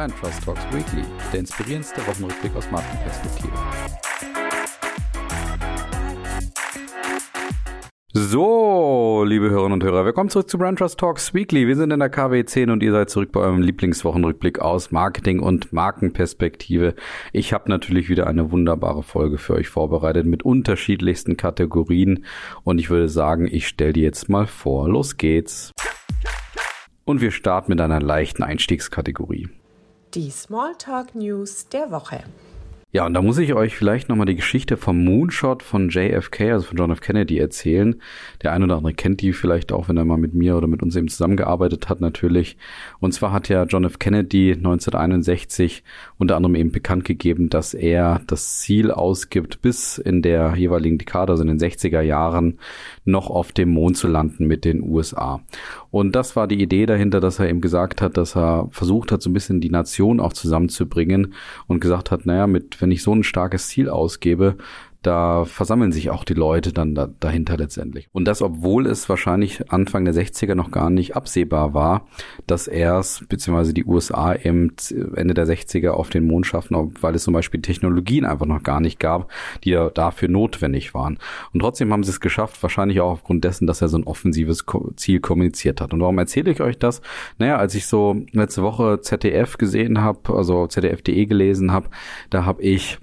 Brand Trust Talks Weekly, der inspirierendste Wochenrückblick aus Markenperspektive. So, liebe Hörerinnen und Hörer, willkommen zurück zu Brand Trust Talks Weekly. Wir sind in der KW 10 und ihr seid zurück bei eurem Lieblingswochenrückblick aus Marketing und Markenperspektive. Ich habe natürlich wieder eine wunderbare Folge für euch vorbereitet mit unterschiedlichsten Kategorien und ich würde sagen, ich stelle die jetzt mal vor. Los geht's. Und wir starten mit einer leichten Einstiegskategorie. Die Smalltalk News der Woche. Ja, und da muss ich euch vielleicht nochmal die Geschichte vom Moonshot von JFK, also von John F. Kennedy, erzählen. Der eine oder andere kennt die vielleicht auch, wenn er mal mit mir oder mit uns eben zusammengearbeitet hat, natürlich. Und zwar hat ja John F. Kennedy 1961 unter anderem eben bekannt gegeben, dass er das Ziel ausgibt, bis in der jeweiligen Dekade, also in den 60er Jahren, noch auf dem Mond zu landen mit den USA. Und das war die Idee dahinter, dass er eben gesagt hat, dass er versucht hat, so ein bisschen die Nation auch zusammenzubringen und gesagt hat, naja, mit, wenn ich so ein starkes Ziel ausgebe, da versammeln sich auch die Leute dann da, dahinter letztendlich. Und das, obwohl es wahrscheinlich Anfang der 60er noch gar nicht absehbar war, dass erst, beziehungsweise die USA eben Ende der 60er auf den Mond schaffen, weil es zum Beispiel Technologien einfach noch gar nicht gab, die dafür notwendig waren. Und trotzdem haben sie es geschafft, wahrscheinlich auch aufgrund dessen, dass er so ein offensives Ziel kommuniziert hat. Und warum erzähle ich euch das? Naja, als ich so letzte Woche ZDF gesehen habe, also ZDF.de gelesen habe, da habe ich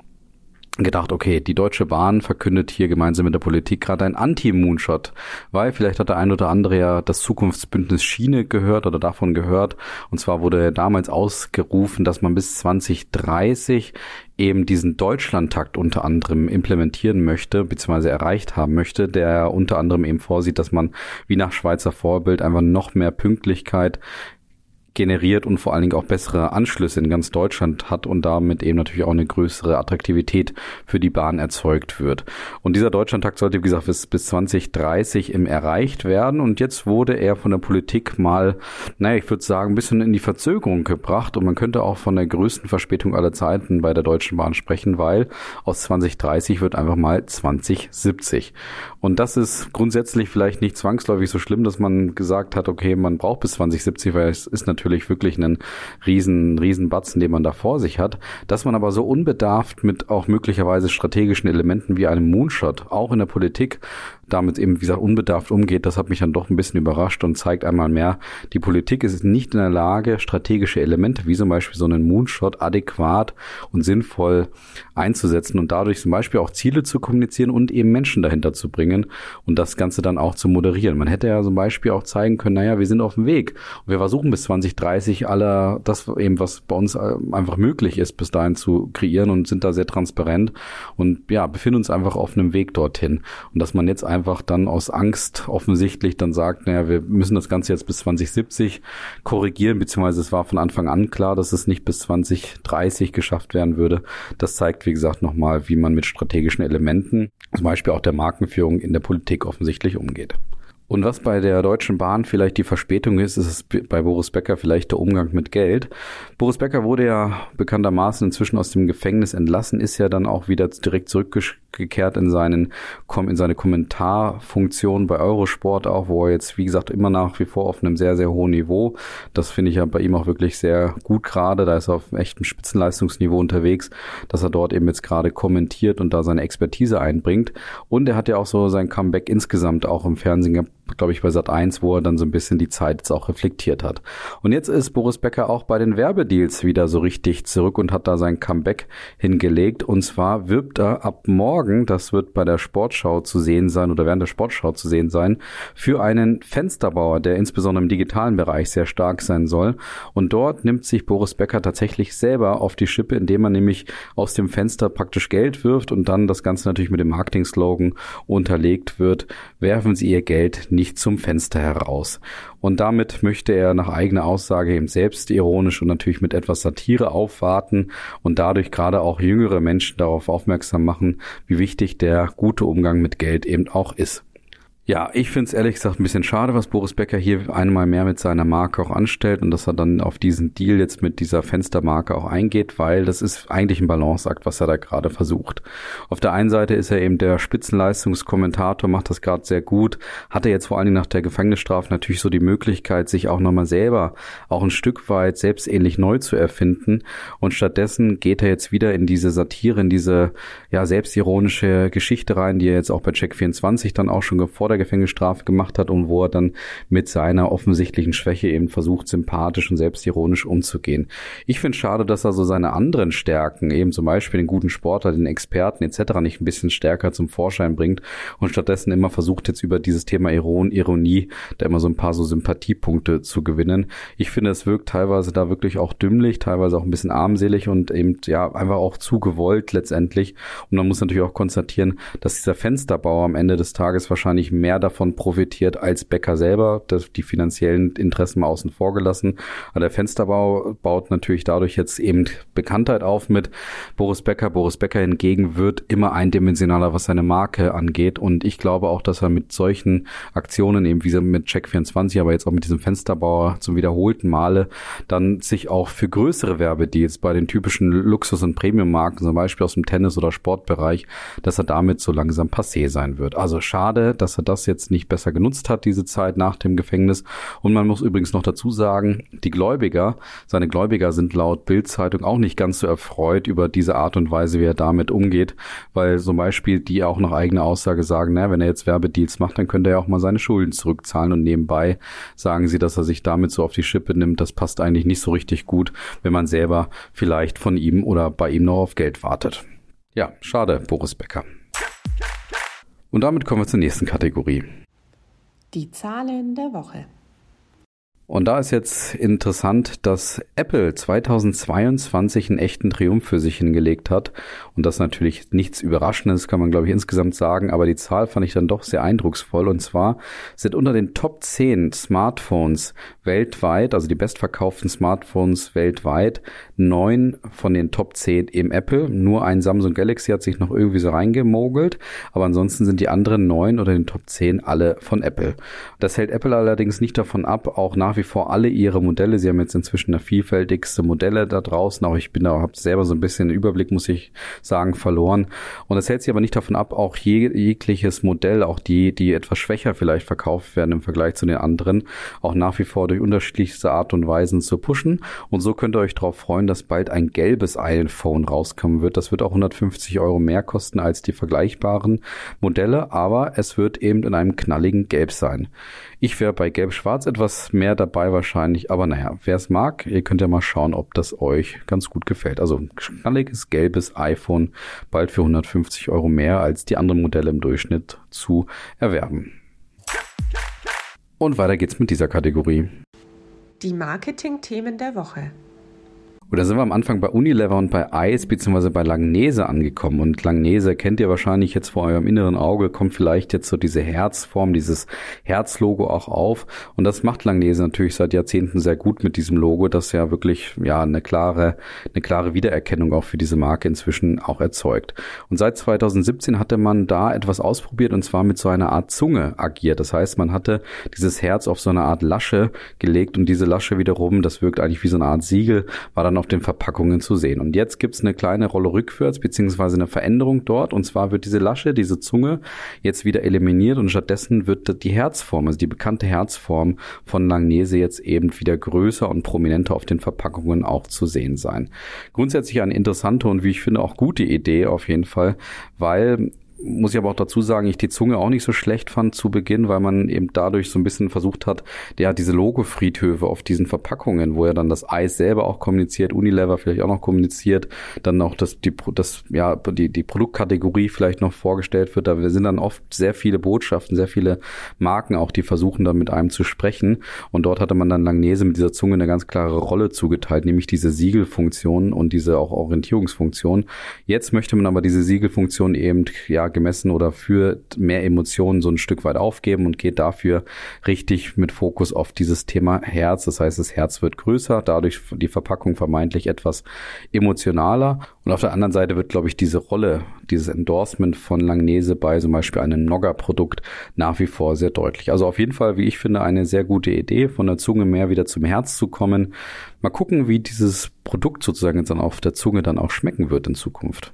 gedacht, okay, die Deutsche Bahn verkündet hier gemeinsam mit der Politik gerade ein Anti-Moonshot, weil vielleicht hat der ein oder andere ja das Zukunftsbündnis Schiene gehört oder davon gehört. Und zwar wurde damals ausgerufen, dass man bis 2030 eben diesen Deutschlandtakt unter anderem implementieren möchte, beziehungsweise erreicht haben möchte, der unter anderem eben vorsieht, dass man wie nach Schweizer Vorbild einfach noch mehr Pünktlichkeit generiert und vor allen Dingen auch bessere Anschlüsse in ganz Deutschland hat und damit eben natürlich auch eine größere Attraktivität für die Bahn erzeugt wird. Und dieser Deutschlandtakt sollte, wie gesagt, bis, bis 2030 im erreicht werden. Und jetzt wurde er von der Politik mal, naja, ich würde sagen, ein bisschen in die Verzögerung gebracht. Und man könnte auch von der größten Verspätung aller Zeiten bei der Deutschen Bahn sprechen, weil aus 2030 wird einfach mal 2070. Und das ist grundsätzlich vielleicht nicht zwangsläufig so schlimm, dass man gesagt hat, okay, man braucht bis 2070, weil es ist natürlich natürlich wirklich einen riesen, riesen Batzen, den man da vor sich hat, dass man aber so unbedarft mit auch möglicherweise strategischen Elementen wie einem Moonshot auch in der Politik damit eben, wie gesagt, unbedarft umgeht, das hat mich dann doch ein bisschen überrascht und zeigt einmal mehr, die Politik ist nicht in der Lage, strategische Elemente wie zum Beispiel so einen Moonshot adäquat und sinnvoll einzusetzen und dadurch zum Beispiel auch Ziele zu kommunizieren und eben Menschen dahinter zu bringen und das Ganze dann auch zu moderieren. Man hätte ja zum Beispiel auch zeigen können, naja, wir sind auf dem Weg und wir versuchen bis 2030 alle das eben, was bei uns äh, einfach möglich ist, bis dahin zu kreieren und sind da sehr transparent und ja, befinden uns einfach auf einem Weg dorthin. Und dass man jetzt einfach dann aus Angst offensichtlich dann sagt, naja, wir müssen das Ganze jetzt bis 2070 korrigieren, beziehungsweise es war von Anfang an klar, dass es nicht bis 2030 geschafft werden würde. Das zeigt, wie gesagt, nochmal, wie man mit strategischen Elementen, zum Beispiel auch der Markenführung in der Politik offensichtlich umgeht. Und was bei der Deutschen Bahn vielleicht die Verspätung ist, ist es bei Boris Becker vielleicht der Umgang mit Geld. Boris Becker wurde ja bekanntermaßen inzwischen aus dem Gefängnis entlassen, ist ja dann auch wieder direkt zurückgekehrt in seinen in seine Kommentarfunktion bei Eurosport auch, wo er jetzt wie gesagt immer nach wie vor auf einem sehr sehr hohen Niveau. Das finde ich ja bei ihm auch wirklich sehr gut gerade. Da ist er auf echtem Spitzenleistungsniveau unterwegs, dass er dort eben jetzt gerade kommentiert und da seine Expertise einbringt. Und er hat ja auch so sein Comeback insgesamt auch im Fernsehen glaube ich, bei Sat 1, wo er dann so ein bisschen die Zeit jetzt auch reflektiert hat. Und jetzt ist Boris Becker auch bei den Werbedeals wieder so richtig zurück und hat da sein Comeback hingelegt. Und zwar wirbt er ab morgen, das wird bei der Sportschau zu sehen sein oder während der Sportschau zu sehen sein, für einen Fensterbauer, der insbesondere im digitalen Bereich sehr stark sein soll. Und dort nimmt sich Boris Becker tatsächlich selber auf die Schippe, indem er nämlich aus dem Fenster praktisch Geld wirft und dann das Ganze natürlich mit dem Marketing-Slogan unterlegt wird. Werfen Sie Ihr Geld nicht zum Fenster heraus. Und damit möchte er nach eigener Aussage eben selbst ironisch und natürlich mit etwas Satire aufwarten und dadurch gerade auch jüngere Menschen darauf aufmerksam machen, wie wichtig der gute Umgang mit Geld eben auch ist. Ja, ich finde es ehrlich gesagt ein bisschen schade, was Boris Becker hier einmal mehr mit seiner Marke auch anstellt und dass er dann auf diesen Deal jetzt mit dieser Fenstermarke auch eingeht, weil das ist eigentlich ein Balanceakt, was er da gerade versucht. Auf der einen Seite ist er eben der Spitzenleistungskommentator, macht das gerade sehr gut, hatte jetzt vor allen Dingen nach der Gefängnisstrafe natürlich so die Möglichkeit, sich auch nochmal selber auch ein Stück weit selbstähnlich neu zu erfinden und stattdessen geht er jetzt wieder in diese Satire, in diese ja selbstironische Geschichte rein, die er jetzt auch bei Check 24 dann auch schon gefordert Gefängnisstrafe gemacht hat und wo er dann mit seiner offensichtlichen Schwäche eben versucht, sympathisch und selbstironisch umzugehen. Ich finde schade, dass er so seine anderen Stärken, eben zum Beispiel den guten Sportler, den Experten etc. nicht ein bisschen stärker zum Vorschein bringt und stattdessen immer versucht, jetzt über dieses Thema Iron, Ironie da immer so ein paar so Sympathiepunkte zu gewinnen. Ich finde, es wirkt teilweise da wirklich auch dümmlich, teilweise auch ein bisschen armselig und eben ja einfach auch zu gewollt letztendlich. Und man muss natürlich auch konstatieren, dass dieser Fensterbauer am Ende des Tages wahrscheinlich mehr mehr davon profitiert als Becker selber, das, die finanziellen Interessen mal außen vor gelassen. Aber der Fensterbau baut natürlich dadurch jetzt eben Bekanntheit auf mit Boris Becker. Boris Becker hingegen wird immer eindimensionaler, was seine Marke angeht. Und ich glaube auch, dass er mit solchen Aktionen, eben wie mit Check24, aber jetzt auch mit diesem Fensterbauer zum wiederholten Male, dann sich auch für größere Werbedeals bei den typischen Luxus- und Premium-Marken, zum Beispiel aus dem Tennis- oder Sportbereich, dass er damit so langsam passé sein wird. Also schade, dass er das jetzt nicht besser genutzt hat, diese Zeit nach dem Gefängnis. Und man muss übrigens noch dazu sagen, die Gläubiger, seine Gläubiger sind laut Bildzeitung auch nicht ganz so erfreut über diese Art und Weise, wie er damit umgeht, weil zum Beispiel die auch nach eigener Aussage sagen, na, wenn er jetzt Werbedeals macht, dann könnte er auch mal seine Schulden zurückzahlen und nebenbei sagen sie, dass er sich damit so auf die Schippe nimmt. Das passt eigentlich nicht so richtig gut, wenn man selber vielleicht von ihm oder bei ihm noch auf Geld wartet. Ja, schade, Boris Becker. Und damit kommen wir zur nächsten Kategorie. Die Zahlen der Woche. Und da ist jetzt interessant, dass Apple 2022 einen echten Triumph für sich hingelegt hat. Und das natürlich nichts Überraschendes, kann man glaube ich insgesamt sagen. Aber die Zahl fand ich dann doch sehr eindrucksvoll. Und zwar sind unter den Top 10 Smartphones weltweit, also die bestverkauften Smartphones weltweit, neun von den Top 10 eben Apple. Nur ein Samsung Galaxy hat sich noch irgendwie so reingemogelt. Aber ansonsten sind die anderen neun oder den Top 10 alle von Apple. Das hält Apple allerdings nicht davon ab, auch nach wie vor alle ihre Modelle. Sie haben jetzt inzwischen eine vielfältigste Modelle da draußen. Auch ich bin da, habe selber so ein bisschen den Überblick, muss ich sagen, verloren. Und es hält sich aber nicht davon ab, auch jeg jegliches Modell, auch die, die etwas schwächer vielleicht verkauft werden im Vergleich zu den anderen, auch nach wie vor durch unterschiedlichste Art und Weisen zu pushen. Und so könnt ihr euch darauf freuen, dass bald ein gelbes iPhone rauskommen wird. Das wird auch 150 Euro mehr kosten als die vergleichbaren Modelle, aber es wird eben in einem knalligen Gelb sein. Ich wäre bei Gelb-Schwarz etwas mehr dabei wahrscheinlich, aber naja, wer es mag, ihr könnt ja mal schauen, ob das euch ganz gut gefällt. Also knalliges gelbes iPhone, bald für 150 Euro mehr als die anderen Modelle im Durchschnitt zu erwerben. Und weiter geht's mit dieser Kategorie. Die Marketing-Themen der Woche. Da sind wir am Anfang bei Unilever und bei Eis beziehungsweise bei Langnese angekommen. Und Langnese kennt ihr wahrscheinlich jetzt vor eurem inneren Auge, kommt vielleicht jetzt so diese Herzform, dieses Herzlogo auch auf. Und das macht Langnese natürlich seit Jahrzehnten sehr gut mit diesem Logo, das ja wirklich ja eine klare, eine klare Wiedererkennung auch für diese Marke inzwischen auch erzeugt. Und seit 2017 hatte man da etwas ausprobiert und zwar mit so einer Art Zunge agiert. Das heißt, man hatte dieses Herz auf so eine Art Lasche gelegt und diese Lasche wiederum, das wirkt eigentlich wie so eine Art Siegel, war dann auf den Verpackungen zu sehen. Und jetzt gibt's eine kleine Rolle rückwärts, beziehungsweise eine Veränderung dort. Und zwar wird diese Lasche, diese Zunge jetzt wieder eliminiert und stattdessen wird die Herzform, also die bekannte Herzform von Langnese jetzt eben wieder größer und prominenter auf den Verpackungen auch zu sehen sein. Grundsätzlich eine interessante und wie ich finde auch gute Idee auf jeden Fall, weil muss ich aber auch dazu sagen, ich die Zunge auch nicht so schlecht fand zu Beginn, weil man eben dadurch so ein bisschen versucht hat, ja, diese Logo-Friedhöfe auf diesen Verpackungen, wo er dann das Eis selber auch kommuniziert, Unilever vielleicht auch noch kommuniziert, dann auch das, die, das, ja, die, die Produktkategorie vielleicht noch vorgestellt wird. Da sind dann oft sehr viele Botschaften, sehr viele Marken auch, die versuchen dann mit einem zu sprechen. Und dort hatte man dann Langnese mit dieser Zunge eine ganz klare Rolle zugeteilt, nämlich diese Siegelfunktion und diese auch Orientierungsfunktion. Jetzt möchte man aber diese Siegelfunktion eben, ja, ja gemessen oder für mehr Emotionen so ein Stück weit aufgeben und geht dafür richtig mit Fokus auf dieses Thema Herz. Das heißt, das Herz wird größer, dadurch die Verpackung vermeintlich etwas emotionaler. Und auf der anderen Seite wird, glaube ich, diese Rolle, dieses Endorsement von Langnese bei zum Beispiel einem Nogger-Produkt nach wie vor sehr deutlich. Also auf jeden Fall, wie ich finde, eine sehr gute Idee, von der Zunge mehr wieder zum Herz zu kommen. Mal gucken, wie dieses Produkt sozusagen jetzt dann auf der Zunge dann auch schmecken wird in Zukunft.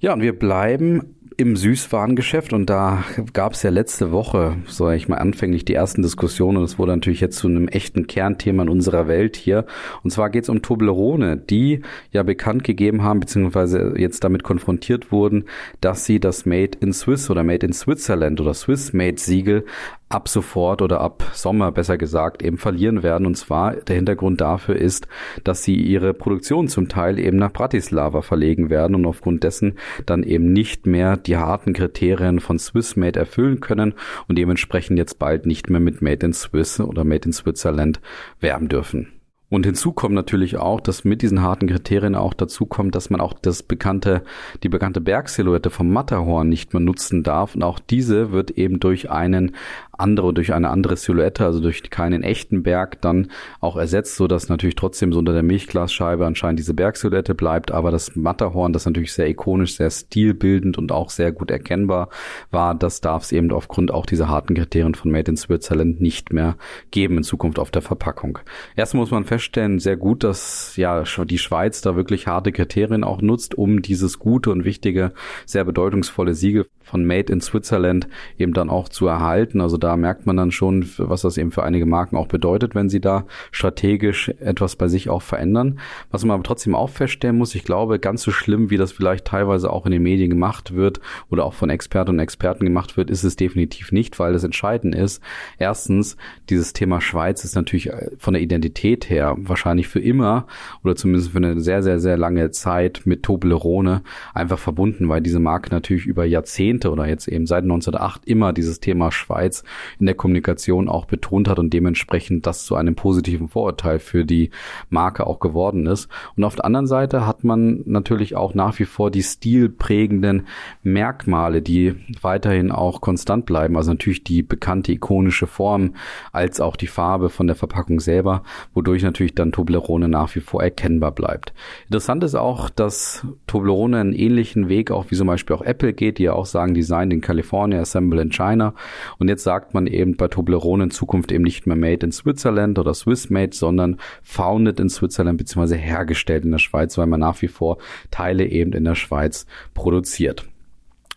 Ja, und wir bleiben im Süßwarengeschäft und da gab es ja letzte Woche, sage ich mal, anfänglich die ersten Diskussionen und es wurde natürlich jetzt zu einem echten Kernthema in unserer Welt hier. Und zwar geht es um Toblerone, die ja bekannt gegeben haben, beziehungsweise jetzt damit konfrontiert wurden, dass sie das Made in Swiss oder Made in Switzerland oder Swiss Made Siegel ab sofort oder ab Sommer besser gesagt eben verlieren werden. Und zwar der Hintergrund dafür ist, dass sie ihre Produktion zum Teil eben nach Bratislava verlegen werden und aufgrund dessen dann eben nicht mehr die harten Kriterien von Swissmade erfüllen können und dementsprechend jetzt bald nicht mehr mit Made in Swiss oder Made in Switzerland werben dürfen. Und hinzu kommt natürlich auch, dass mit diesen harten Kriterien auch dazu kommt, dass man auch das bekannte, die bekannte Bergsilhouette vom Matterhorn nicht mehr nutzen darf. Und auch diese wird eben durch einen andere durch eine andere Silhouette, also durch keinen echten Berg dann auch ersetzt, so dass natürlich trotzdem so unter der Milchglasscheibe anscheinend diese Bergsilhouette bleibt, aber das Matterhorn, das natürlich sehr ikonisch, sehr stilbildend und auch sehr gut erkennbar war, das darf es eben aufgrund auch dieser harten Kriterien von Made in Switzerland nicht mehr geben in Zukunft auf der Verpackung. Erst muss man feststellen, sehr gut, dass ja die Schweiz da wirklich harte Kriterien auch nutzt, um dieses gute und wichtige, sehr bedeutungsvolle Siegel von Made in Switzerland eben dann auch zu erhalten. Also da merkt man dann schon, was das eben für einige Marken auch bedeutet, wenn sie da strategisch etwas bei sich auch verändern. Was man aber trotzdem auch feststellen muss, ich glaube, ganz so schlimm, wie das vielleicht teilweise auch in den Medien gemacht wird oder auch von Experten und Experten gemacht wird, ist es definitiv nicht, weil das entscheidend ist. Erstens, dieses Thema Schweiz ist natürlich äh, von der Identität her wahrscheinlich für immer oder zumindest für eine sehr, sehr, sehr lange Zeit mit Toblerone einfach verbunden, weil diese Marke natürlich über Jahrzehnte Jahrzehnte oder jetzt eben seit 1908 immer dieses Thema Schweiz in der Kommunikation auch betont hat und dementsprechend das zu einem positiven Vorurteil für die Marke auch geworden ist. Und auf der anderen Seite hat man natürlich auch nach wie vor die stilprägenden Merkmale, die weiterhin auch konstant bleiben. Also natürlich die bekannte ikonische Form als auch die Farbe von der Verpackung selber, wodurch natürlich dann Toblerone nach wie vor erkennbar bleibt. Interessant ist auch, dass Toblerone einen ähnlichen Weg auch wie zum Beispiel auch Apple geht, die ja auch sagen, sagen Design in California, Assemble in China. Und jetzt sagt man eben bei Toblerone in Zukunft eben nicht mehr Made in Switzerland oder Swiss Made, sondern Founded in Switzerland bzw. hergestellt in der Schweiz, weil man nach wie vor Teile eben in der Schweiz produziert.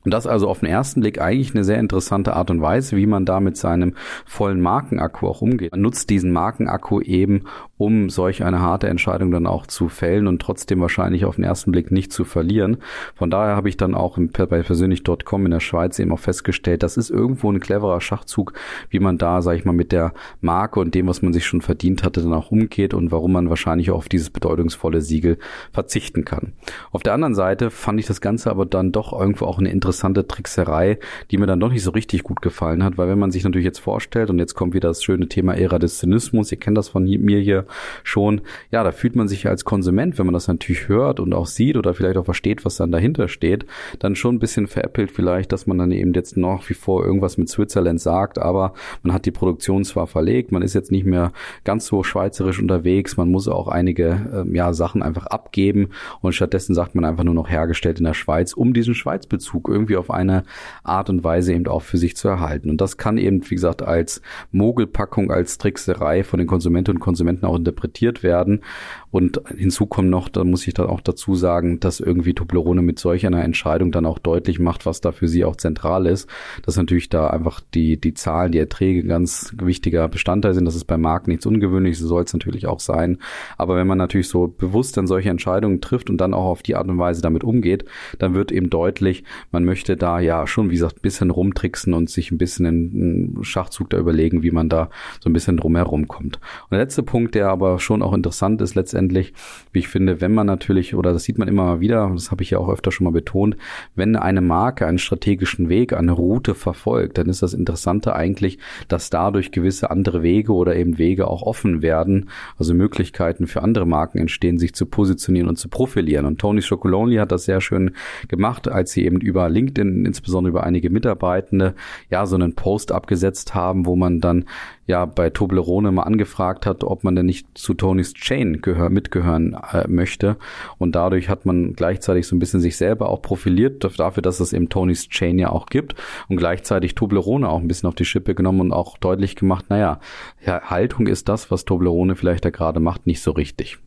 Und das also auf den ersten Blick eigentlich eine sehr interessante Art und Weise, wie man da mit seinem vollen Markenakku auch umgeht. Man nutzt diesen Markenakku eben, um solch eine harte Entscheidung dann auch zu fällen und trotzdem wahrscheinlich auf den ersten Blick nicht zu verlieren. Von daher habe ich dann auch bei persönlich.com in der Schweiz eben auch festgestellt, das ist irgendwo ein cleverer Schachzug, wie man da, sage ich mal, mit der Marke und dem, was man sich schon verdient hatte, dann auch umgeht und warum man wahrscheinlich auch auf dieses bedeutungsvolle Siegel verzichten kann. Auf der anderen Seite fand ich das Ganze aber dann doch irgendwo auch eine interessante interessante Trickserei, die mir dann doch nicht so richtig gut gefallen hat, weil wenn man sich natürlich jetzt vorstellt, und jetzt kommt wieder das schöne Thema Ära des Zynismus, ihr kennt das von mir hier schon, ja, da fühlt man sich als Konsument, wenn man das natürlich hört und auch sieht oder vielleicht auch versteht, was dann dahinter steht, dann schon ein bisschen veräppelt vielleicht, dass man dann eben jetzt noch wie vor irgendwas mit Switzerland sagt, aber man hat die Produktion zwar verlegt, man ist jetzt nicht mehr ganz so schweizerisch unterwegs, man muss auch einige äh, ja, Sachen einfach abgeben und stattdessen sagt man einfach nur noch hergestellt in der Schweiz, um diesen Schweizbezug irgendwie irgendwie auf eine Art und Weise eben auch für sich zu erhalten. Und das kann eben, wie gesagt, als Mogelpackung, als Trickserei von den Konsumentinnen und Konsumenten auch interpretiert werden. Und hinzu kommt noch, da muss ich dann auch dazu sagen, dass irgendwie Toblerone mit solch einer Entscheidung dann auch deutlich macht, was da für sie auch zentral ist. Dass natürlich da einfach die, die Zahlen, die Erträge ganz wichtiger Bestandteil sind. Das ist bei Marken nichts Ungewöhnliches, so soll es natürlich auch sein. Aber wenn man natürlich so bewusst dann solche Entscheidungen trifft und dann auch auf die Art und Weise damit umgeht, dann wird eben deutlich, man möchte da ja schon, wie gesagt, ein bisschen rumtricksen und sich ein bisschen einen Schachzug da überlegen, wie man da so ein bisschen drumherum kommt. Und der letzte Punkt, der aber schon auch interessant ist letztendlich, wie ich finde, wenn man natürlich, oder das sieht man immer wieder, das habe ich ja auch öfter schon mal betont, wenn eine Marke einen strategischen Weg, eine Route verfolgt, dann ist das Interessante eigentlich, dass dadurch gewisse andere Wege oder eben Wege auch offen werden, also Möglichkeiten für andere Marken entstehen, sich zu positionieren und zu profilieren. Und Tony Chocolonely hat das sehr schön gemacht, als sie eben über LinkedIn, insbesondere über einige Mitarbeitende, ja, so einen Post abgesetzt haben, wo man dann ja bei Toblerone mal angefragt hat, ob man denn nicht zu Tonys Chain gehör, mitgehören äh, möchte. Und dadurch hat man gleichzeitig so ein bisschen sich selber auch profiliert dafür, dass es eben Tonys Chain ja auch gibt und gleichzeitig Toblerone auch ein bisschen auf die Schippe genommen und auch deutlich gemacht, naja, ja, Haltung ist das, was Toblerone vielleicht da gerade macht, nicht so richtig.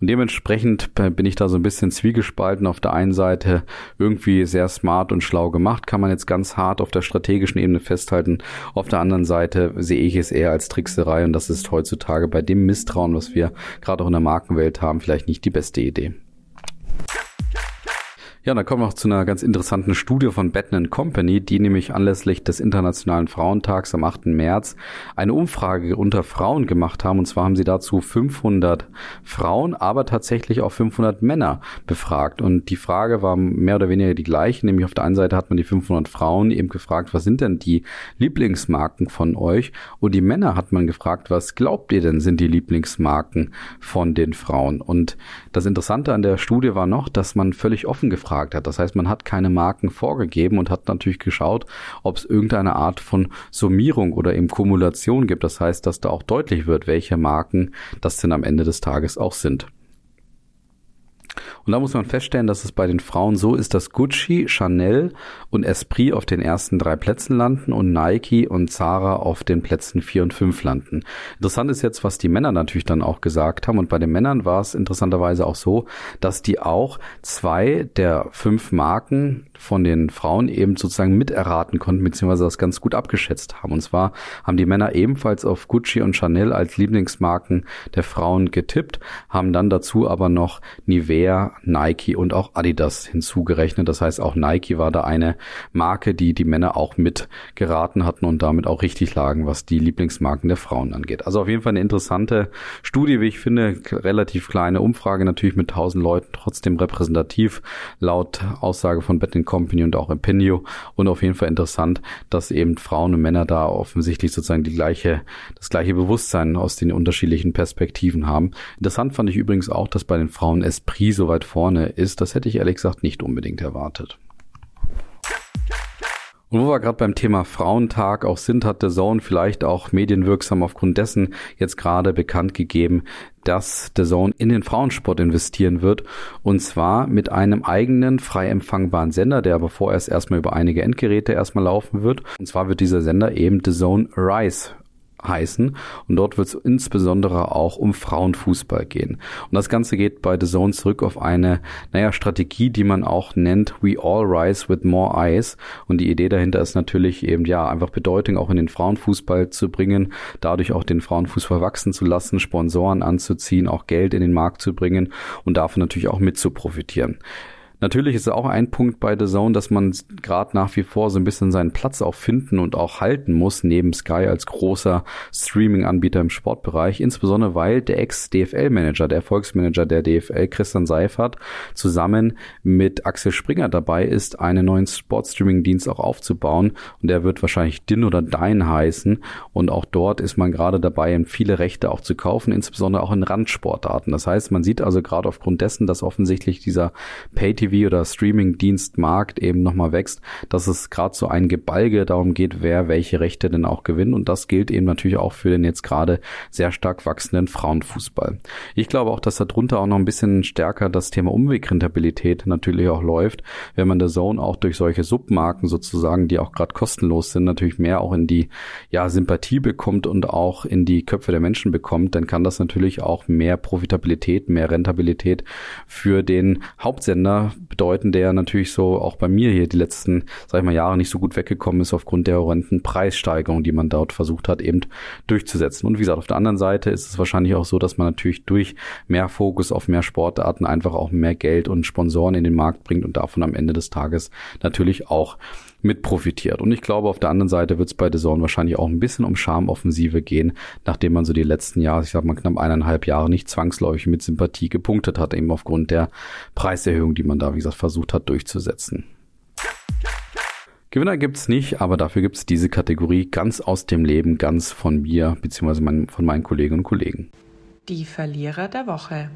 Und dementsprechend bin ich da so ein bisschen zwiegespalten. Auf der einen Seite irgendwie sehr smart und schlau gemacht, kann man jetzt ganz hart auf der strategischen Ebene festhalten. Auf der anderen Seite sehe ich es eher als Trickserei und das ist heutzutage bei dem Misstrauen, was wir gerade auch in der Markenwelt haben, vielleicht nicht die beste Idee. Ja, dann kommen wir auch zu einer ganz interessanten Studie von Batten Company, die nämlich anlässlich des Internationalen Frauentags am 8. März eine Umfrage unter Frauen gemacht haben. Und zwar haben sie dazu 500 Frauen, aber tatsächlich auch 500 Männer befragt. Und die Frage war mehr oder weniger die gleiche, nämlich auf der einen Seite hat man die 500 Frauen eben gefragt, was sind denn die Lieblingsmarken von euch? Und die Männer hat man gefragt, was glaubt ihr denn sind die Lieblingsmarken von den Frauen? Und das Interessante an der Studie war noch, dass man völlig offen gefragt angefragt hat. Das heißt, man hat keine Marken vorgegeben und hat natürlich geschaut, ob es irgendeine Art von Summierung oder eben Kumulation gibt. Das heißt, dass da auch deutlich wird, welche Marken das denn am Ende des Tages auch sind. Und da muss man feststellen, dass es bei den Frauen so ist, dass Gucci, Chanel und Esprit auf den ersten drei Plätzen landen und Nike und Zara auf den Plätzen vier und fünf landen. Interessant ist jetzt, was die Männer natürlich dann auch gesagt haben. Und bei den Männern war es interessanterweise auch so, dass die auch zwei der fünf Marken von den Frauen eben sozusagen miterraten konnten, beziehungsweise das ganz gut abgeschätzt haben. Und zwar haben die Männer ebenfalls auf Gucci und Chanel als Lieblingsmarken der Frauen getippt, haben dann dazu aber noch Nivea, Nike und auch Adidas hinzugerechnet. Das heißt, auch Nike war da eine Marke, die die Männer auch mitgeraten hatten und damit auch richtig lagen, was die Lieblingsmarken der Frauen angeht. Also auf jeden Fall eine interessante Studie, wie ich finde, relativ kleine Umfrage, natürlich mit 1000 Leuten, trotzdem repräsentativ, laut Aussage von Betting Company und auch Impinio und auf jeden Fall interessant, dass eben Frauen und Männer da offensichtlich sozusagen die gleiche, das gleiche Bewusstsein aus den unterschiedlichen Perspektiven haben. Interessant fand ich übrigens auch, dass bei den Frauen Esprit so weit vorne ist. Das hätte ich ehrlich gesagt nicht unbedingt erwartet. Und wo wir gerade beim Thema Frauentag auch sind, hat der Zone vielleicht auch medienwirksam aufgrund dessen jetzt gerade bekannt gegeben, dass der Zone in den Frauensport investieren wird. Und zwar mit einem eigenen frei empfangbaren Sender, der aber vorerst erstmal über einige Endgeräte erstmal laufen wird. Und zwar wird dieser Sender eben The Zone Rise heißen. Und dort wird es insbesondere auch um Frauenfußball gehen. Und das Ganze geht bei The Zone zurück auf eine, naja, Strategie, die man auch nennt We All Rise with More Eyes. Und die Idee dahinter ist natürlich eben, ja, einfach Bedeutung auch in den Frauenfußball zu bringen, dadurch auch den Frauenfußball wachsen zu lassen, Sponsoren anzuziehen, auch Geld in den Markt zu bringen und davon natürlich auch mit zu profitieren. Natürlich ist auch ein Punkt bei The Zone, dass man gerade nach wie vor so ein bisschen seinen Platz auch finden und auch halten muss, neben Sky als großer Streaming-Anbieter im Sportbereich, insbesondere weil der Ex-DFL-Manager, der Erfolgsmanager der DFL, Christian Seifert, zusammen mit Axel Springer dabei ist, einen neuen Sportstreaming-Dienst auch aufzubauen. Und der wird wahrscheinlich DIN oder DINE heißen. Und auch dort ist man gerade dabei, viele Rechte auch zu kaufen, insbesondere auch in Randsportarten. Das heißt, man sieht also gerade aufgrund dessen, dass offensichtlich dieser pay TV oder Streaming-Dienstmarkt eben nochmal wächst, dass es gerade so ein Gebalge darum geht, wer welche Rechte denn auch gewinnt. Und das gilt eben natürlich auch für den jetzt gerade sehr stark wachsenden Frauenfußball. Ich glaube auch, dass darunter auch noch ein bisschen stärker das Thema Umwegrentabilität natürlich auch läuft, wenn man der Zone auch durch solche Submarken sozusagen, die auch gerade kostenlos sind, natürlich mehr auch in die ja, Sympathie bekommt und auch in die Köpfe der Menschen bekommt, dann kann das natürlich auch mehr Profitabilität, mehr Rentabilität für den Hauptsender bedeuten, der natürlich so auch bei mir hier die letzten, sag ich mal, Jahre nicht so gut weggekommen ist aufgrund der horrenden Preissteigerung, die man dort versucht hat, eben durchzusetzen. Und wie gesagt, auf der anderen Seite ist es wahrscheinlich auch so, dass man natürlich durch mehr Fokus auf mehr Sportarten einfach auch mehr Geld und Sponsoren in den Markt bringt und davon am Ende des Tages natürlich auch mit profitiert. Und ich glaube, auf der anderen Seite wird es bei The Zone wahrscheinlich auch ein bisschen um Charmoffensive gehen, nachdem man so die letzten Jahre, ich sag mal knapp eineinhalb Jahre nicht zwangsläufig mit Sympathie gepunktet hat, eben aufgrund der Preiserhöhung, die man da, wie gesagt, versucht hat durchzusetzen. Gewinner gibt's nicht, aber dafür gibt's diese Kategorie ganz aus dem Leben, ganz von mir bzw. von meinen Kolleginnen und Kollegen. Die Verlierer der Woche.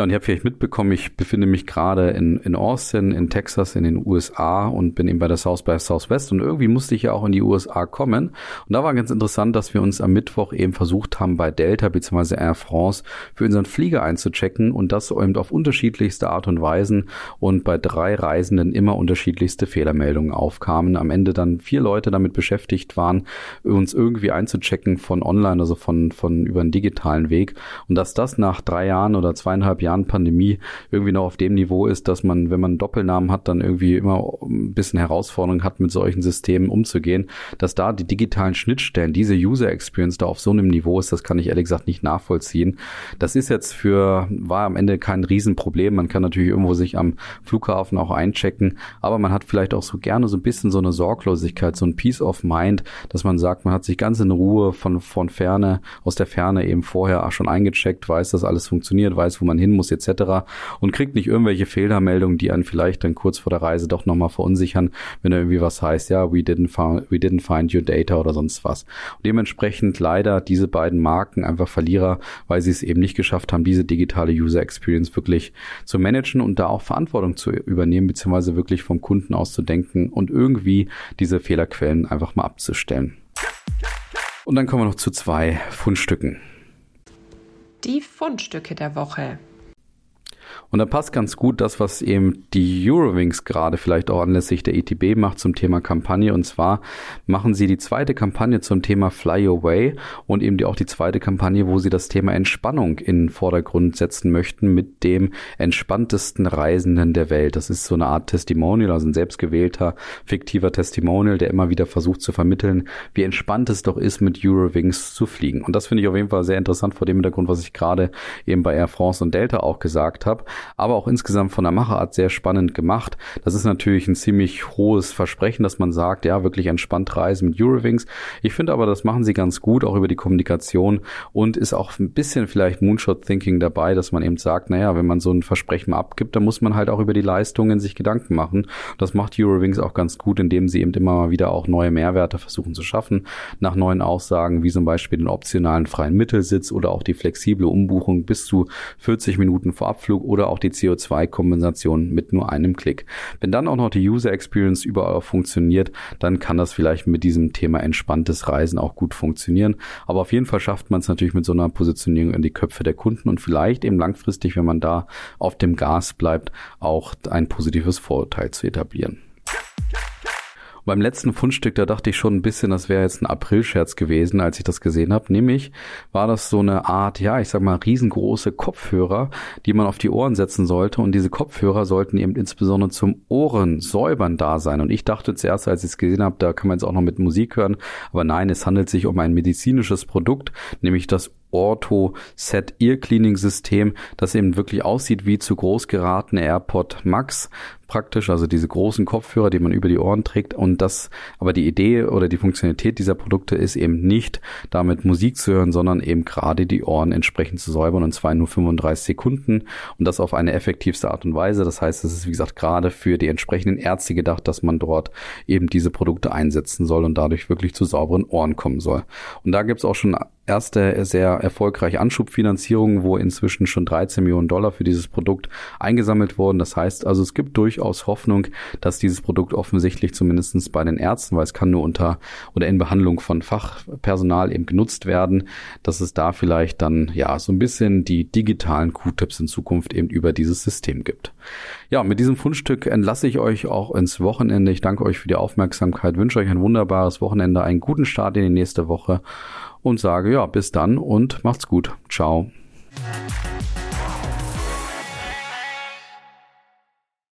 Ja, und ihr habt vielleicht mitbekommen, ich befinde mich gerade in, in Austin, in Texas, in den USA und bin eben bei der South by Southwest und irgendwie musste ich ja auch in die USA kommen. Und da war ganz interessant, dass wir uns am Mittwoch eben versucht haben, bei Delta bzw. Air France für unseren Flieger einzuchecken und das eben auf unterschiedlichste Art und Weisen und bei drei Reisenden immer unterschiedlichste Fehlermeldungen aufkamen. Am Ende dann vier Leute damit beschäftigt waren, uns irgendwie einzuchecken von online, also von, von über einen digitalen Weg. Und dass das nach drei Jahren oder zweieinhalb anderthalb Jahren Pandemie irgendwie noch auf dem Niveau ist, dass man, wenn man einen Doppelnamen hat, dann irgendwie immer ein bisschen Herausforderungen hat, mit solchen Systemen umzugehen, dass da die digitalen Schnittstellen, diese User Experience da auf so einem Niveau ist, das kann ich ehrlich gesagt nicht nachvollziehen. Das ist jetzt für, war am Ende kein Riesenproblem. Man kann natürlich irgendwo sich am Flughafen auch einchecken, aber man hat vielleicht auch so gerne so ein bisschen so eine Sorglosigkeit, so ein Peace of Mind, dass man sagt, man hat sich ganz in Ruhe von, von Ferne, aus der Ferne eben vorher auch schon eingecheckt, weiß, dass alles funktioniert, weiß, wo man hin hin muss etc. und kriegt nicht irgendwelche Fehlermeldungen, die einen vielleicht dann kurz vor der Reise doch nochmal verunsichern, wenn da irgendwie was heißt, ja, we didn't, find, we didn't find your data oder sonst was. Und dementsprechend leider diese beiden Marken einfach Verlierer, weil sie es eben nicht geschafft haben, diese digitale User Experience wirklich zu managen und da auch Verantwortung zu übernehmen, beziehungsweise wirklich vom Kunden aus zu denken und irgendwie diese Fehlerquellen einfach mal abzustellen. Und dann kommen wir noch zu zwei Fundstücken. Die Fundstücke der Woche. Und da passt ganz gut das, was eben die Eurowings gerade vielleicht auch anlässlich der ETB macht zum Thema Kampagne. Und zwar machen sie die zweite Kampagne zum Thema Fly Away und eben die, auch die zweite Kampagne, wo sie das Thema Entspannung in den Vordergrund setzen möchten mit dem entspanntesten Reisenden der Welt. Das ist so eine Art Testimonial, also ein selbstgewählter, fiktiver Testimonial, der immer wieder versucht zu vermitteln, wie entspannt es doch ist, mit Eurowings zu fliegen. Und das finde ich auf jeden Fall sehr interessant vor dem Hintergrund, was ich gerade eben bei Air France und Delta auch gesagt habe aber auch insgesamt von der Machart sehr spannend gemacht. Das ist natürlich ein ziemlich hohes Versprechen, dass man sagt, ja, wirklich entspannt reisen mit Eurowings. Ich finde aber, das machen sie ganz gut, auch über die Kommunikation und ist auch ein bisschen vielleicht Moonshot-Thinking dabei, dass man eben sagt, naja, wenn man so ein Versprechen abgibt, dann muss man halt auch über die Leistungen sich Gedanken machen. Das macht Eurowings auch ganz gut, indem sie eben immer mal wieder auch neue Mehrwerte versuchen zu schaffen, nach neuen Aussagen, wie zum Beispiel den optionalen freien Mittelsitz oder auch die flexible Umbuchung bis zu 40 Minuten vor Abflug oder auch die CO2-Kompensation mit nur einem Klick. Wenn dann auch noch die User Experience überall funktioniert, dann kann das vielleicht mit diesem Thema entspanntes Reisen auch gut funktionieren. Aber auf jeden Fall schafft man es natürlich mit so einer Positionierung in die Köpfe der Kunden und vielleicht eben langfristig, wenn man da auf dem Gas bleibt, auch ein positives Vorurteil zu etablieren beim letzten Fundstück, da dachte ich schon ein bisschen, das wäre jetzt ein Aprilscherz gewesen, als ich das gesehen habe. Nämlich war das so eine Art, ja, ich sag mal, riesengroße Kopfhörer, die man auf die Ohren setzen sollte. Und diese Kopfhörer sollten eben insbesondere zum Ohrensäubern da sein. Und ich dachte zuerst, als ich es gesehen habe, da kann man jetzt auch noch mit Musik hören. Aber nein, es handelt sich um ein medizinisches Produkt, nämlich das Ortho Set Ear Cleaning System, das eben wirklich aussieht wie zu groß geratene AirPod Max praktisch, also diese großen Kopfhörer, die man über die Ohren trägt und das, aber die Idee oder die Funktionalität dieser Produkte ist eben nicht damit Musik zu hören, sondern eben gerade die Ohren entsprechend zu säubern und zwar in nur 35 Sekunden und das auf eine effektivste Art und Weise. Das heißt, es ist wie gesagt gerade für die entsprechenden Ärzte gedacht, dass man dort eben diese Produkte einsetzen soll und dadurch wirklich zu sauberen Ohren kommen soll. Und da gibt's auch schon erste sehr erfolgreiche Anschubfinanzierung, wo inzwischen schon 13 Millionen Dollar für dieses Produkt eingesammelt wurden. Das heißt also, es gibt durchaus Hoffnung, dass dieses Produkt offensichtlich zumindestens bei den Ärzten, weil es kann nur unter oder in Behandlung von Fachpersonal eben genutzt werden, dass es da vielleicht dann ja so ein bisschen die digitalen Q-Tips in Zukunft eben über dieses System gibt. Ja, mit diesem Fundstück entlasse ich euch auch ins Wochenende. Ich danke euch für die Aufmerksamkeit, wünsche euch ein wunderbares Wochenende, einen guten Start in die nächste Woche und sage ja, bis dann und macht's gut. Ciao.